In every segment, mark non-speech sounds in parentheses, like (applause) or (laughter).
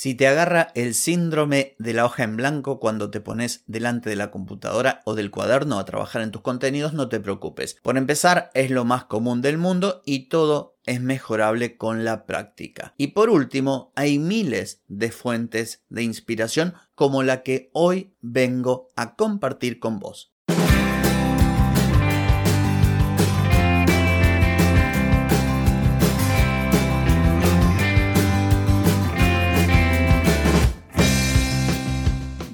Si te agarra el síndrome de la hoja en blanco cuando te pones delante de la computadora o del cuaderno a trabajar en tus contenidos, no te preocupes. Por empezar, es lo más común del mundo y todo es mejorable con la práctica. Y por último, hay miles de fuentes de inspiración como la que hoy vengo a compartir con vos.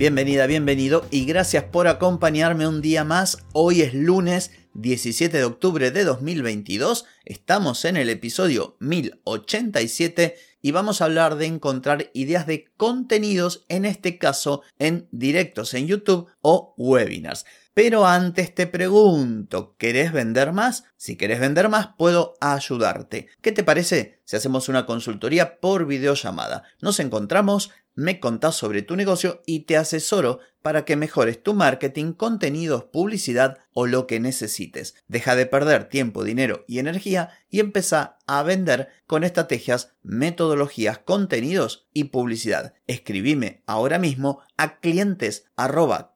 Bienvenida, bienvenido y gracias por acompañarme un día más. Hoy es lunes 17 de octubre de 2022. Estamos en el episodio 1087 y vamos a hablar de encontrar ideas de contenidos, en este caso en directos en YouTube o webinars. Pero antes te pregunto, ¿querés vender más? Si querés vender más, puedo ayudarte. ¿Qué te parece si hacemos una consultoría por videollamada? Nos encontramos me contás sobre tu negocio y te asesoro para que mejores tu marketing, contenidos, publicidad o lo que necesites. Deja de perder tiempo, dinero y energía y empieza a vender con estrategias, metodologías, contenidos y publicidad. Escribime ahora mismo a clientes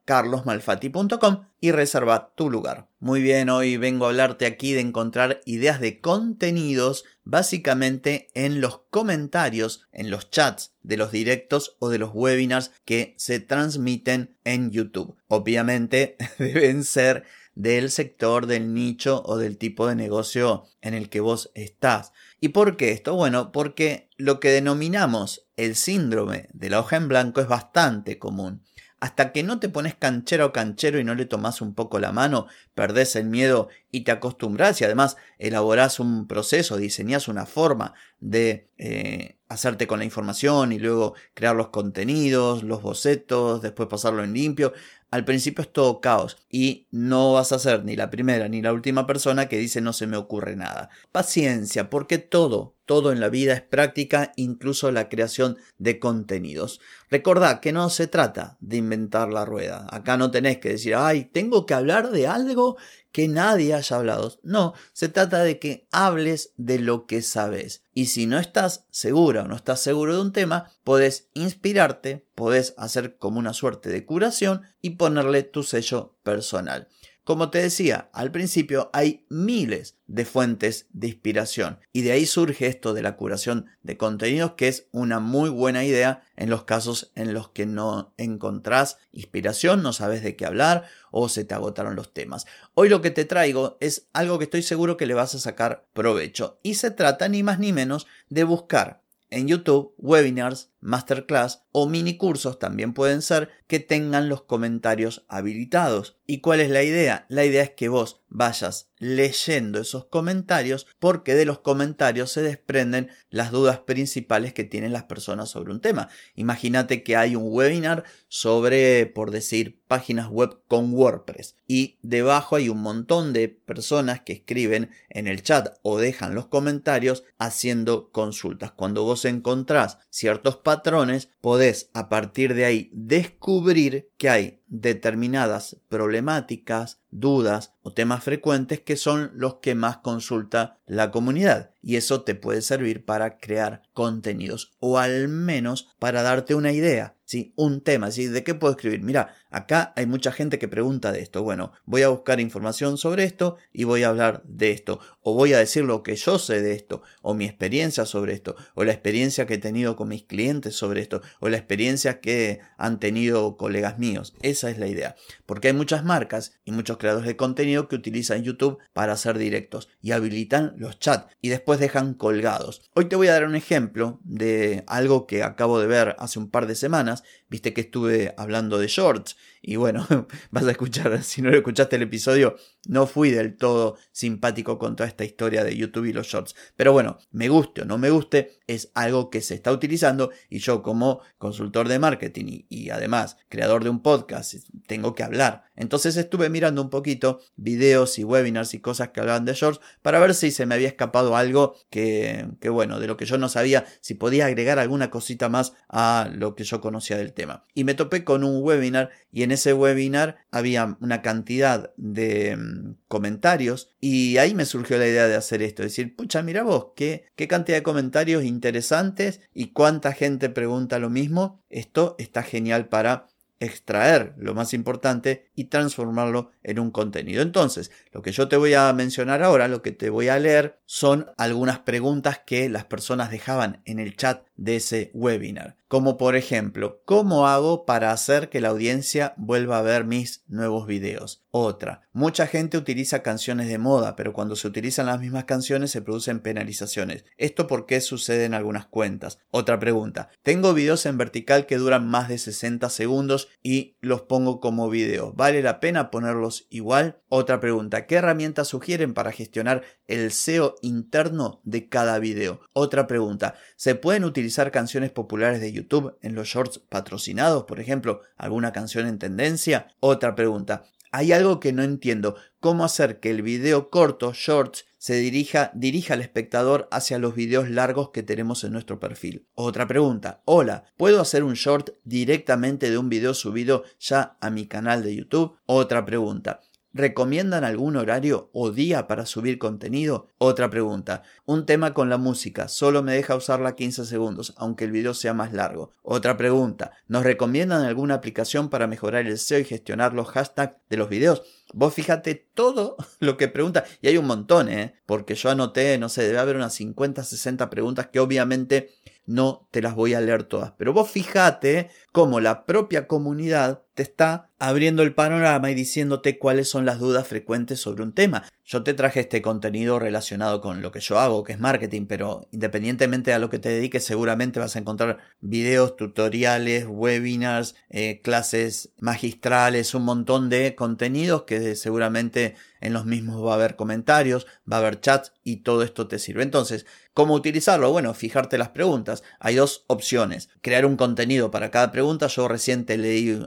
carlosmalfati.com y reserva tu lugar. Muy bien, hoy vengo a hablarte aquí de encontrar ideas de contenidos básicamente en los comentarios, en los chats de los directos o de los webinars que se transmiten en YouTube. Obviamente (laughs) deben ser del sector, del nicho o del tipo de negocio en el que vos estás. ¿Y por qué esto? Bueno, porque lo que denominamos el síndrome de la hoja en blanco es bastante común hasta que no te pones canchero o canchero y no le tomas un poco la mano, perdés el miedo y te acostumbras y además elaborás un proceso, diseñas una forma de eh, hacerte con la información y luego crear los contenidos, los bocetos, después pasarlo en limpio. Al principio es todo caos y no vas a ser ni la primera ni la última persona que dice no se me ocurre nada. Paciencia, porque todo, todo en la vida es práctica, incluso la creación de contenidos. Recordad que no se trata de inventar la rueda. Acá no tenés que decir, ay, tengo que hablar de algo que nadie haya hablado. No, se trata de que hables de lo que sabes. Y si no estás segura o no estás seguro de un tema, podés inspirarte, podés hacer como una suerte de curación y ponerle tu sello personal. Como te decía al principio, hay miles de fuentes de inspiración y de ahí surge esto de la curación de contenidos que es una muy buena idea en los casos en los que no encontrás inspiración, no sabes de qué hablar o se te agotaron los temas. Hoy lo que te traigo es algo que estoy seguro que le vas a sacar provecho y se trata ni más ni menos de buscar en YouTube webinars, masterclass o mini cursos también pueden ser que tengan los comentarios habilitados. ¿Y cuál es la idea? La idea es que vos vayas leyendo esos comentarios porque de los comentarios se desprenden las dudas principales que tienen las personas sobre un tema. Imagínate que hay un webinar sobre, por decir, páginas web con WordPress y debajo hay un montón de personas que escriben en el chat o dejan los comentarios haciendo consultas. Cuando vos encontrás ciertos podés a partir de ahí descubrir que hay determinadas problemáticas, dudas o temas frecuentes que son los que más consulta la comunidad y eso te puede servir para crear contenidos o al menos para darte una idea, ¿sí? un tema. ¿de qué puedo escribir? Mira, acá hay mucha gente que pregunta de esto, bueno, voy a buscar información sobre esto y voy a hablar de esto o voy a decir lo que yo sé de esto o mi experiencia sobre esto o la experiencia que he tenido con mis clientes sobre esto o la experiencia que han tenido colegas míos. Es la idea, porque hay muchas marcas y muchos creadores de contenido que utilizan YouTube para hacer directos y habilitan los chats y después dejan colgados. Hoy te voy a dar un ejemplo de algo que acabo de ver hace un par de semanas. Viste que estuve hablando de shorts y bueno, (laughs) vas a escuchar, (laughs) si no lo escuchaste el episodio, no fui del todo simpático con toda esta historia de YouTube y los shorts. Pero bueno, me guste o no me guste, es algo que se está utilizando y yo como consultor de marketing y, además creador de un podcast tengo que hablar. Entonces estuve mirando un poquito videos y webinars y cosas que hablaban de shorts para ver si se me había escapado algo que, que bueno, de lo que yo no sabía, si podía agregar alguna cosita más a lo que yo conocía del tema. Y me topé con un webinar y en ese webinar había una cantidad de mm, comentarios y ahí me surgió la idea de hacer esto, decir, pucha, mira vos, qué, qué cantidad de comentarios interesantes y cuánta gente pregunta lo mismo. Esto está genial para extraer lo más importante y transformarlo en un contenido. Entonces, lo que yo te voy a mencionar ahora, lo que te voy a leer, son algunas preguntas que las personas dejaban en el chat de ese webinar. Como por ejemplo, ¿cómo hago para hacer que la audiencia vuelva a ver mis nuevos videos? Otra, mucha gente utiliza canciones de moda, pero cuando se utilizan las mismas canciones se producen penalizaciones. ¿Esto por qué sucede en algunas cuentas? Otra pregunta, tengo videos en vertical que duran más de 60 segundos y los pongo como video. ¿Vale la pena ponerlos igual? Otra pregunta, ¿qué herramientas sugieren para gestionar el SEO interno de cada video? Otra pregunta, ¿se pueden utilizar canciones populares de YouTube en los shorts patrocinados? Por ejemplo, alguna canción en tendencia. Otra pregunta, hay algo que no entiendo. ¿Cómo hacer que el video corto, shorts, se dirija, dirija al espectador hacia los videos largos que tenemos en nuestro perfil? Otra pregunta. Hola, ¿puedo hacer un short directamente de un video subido ya a mi canal de YouTube? Otra pregunta. ¿Recomiendan algún horario o día para subir contenido? Otra pregunta. Un tema con la música. Solo me deja usarla 15 segundos, aunque el video sea más largo. Otra pregunta. ¿Nos recomiendan alguna aplicación para mejorar el SEO y gestionar los hashtags de los videos? Vos fíjate todo (laughs) lo que pregunta. Y hay un montón, ¿eh? Porque yo anoté, no sé, debe haber unas 50, 60 preguntas que obviamente no te las voy a leer todas. Pero vos fíjate cómo la propia comunidad te está abriendo el panorama y diciéndote cuáles son las dudas frecuentes sobre un tema. Yo te traje este contenido relacionado con lo que yo hago, que es marketing, pero independientemente a lo que te dediques, seguramente vas a encontrar videos, tutoriales, webinars, eh, clases magistrales, un montón de contenidos que seguramente en los mismos va a haber comentarios, va a haber chats y todo esto te sirve. Entonces, ¿cómo utilizarlo? Bueno, fijarte las preguntas. Hay dos opciones. Crear un contenido para cada pregunta. Yo reciente leí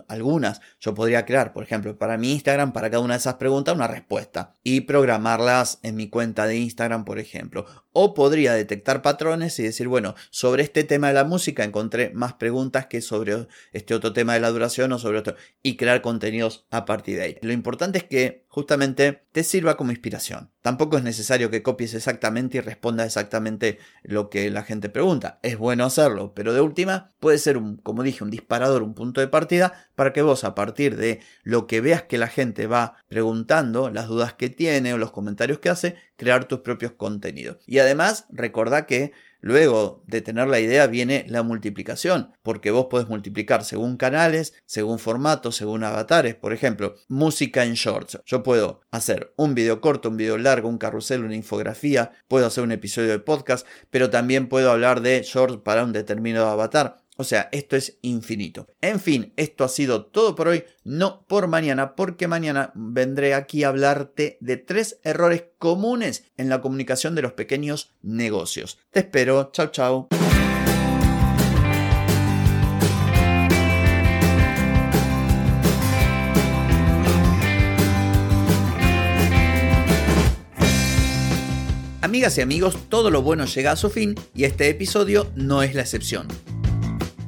Yo podría crear, por ejemplo, para mi Instagram, para cada una de esas preguntas, una respuesta y programarlas en mi cuenta de Instagram, por ejemplo. O podría detectar patrones y decir, bueno, sobre este tema de la música encontré más preguntas que sobre este otro tema de la duración o sobre otro. Y crear contenidos a partir de ahí. Lo importante es que justamente te sirva como inspiración. Tampoco es necesario que copies exactamente y respondas exactamente lo que la gente pregunta. Es bueno hacerlo, pero de última puede ser un, como dije, un disparador, un punto de partida para que vos a partir de lo que veas que la gente va preguntando, las dudas que tiene o los comentarios que hace, crear tus propios contenidos. Y además, recordá que Luego de tener la idea viene la multiplicación, porque vos podés multiplicar según canales, según formatos, según avatares. Por ejemplo, música en shorts. Yo puedo hacer un video corto, un video largo, un carrusel, una infografía, puedo hacer un episodio de podcast, pero también puedo hablar de shorts para un determinado avatar. O sea, esto es infinito. En fin, esto ha sido todo por hoy, no por mañana, porque mañana vendré aquí a hablarte de tres errores comunes en la comunicación de los pequeños negocios. Te espero, chao chao. Amigas y amigos, todo lo bueno llega a su fin y este episodio no es la excepción.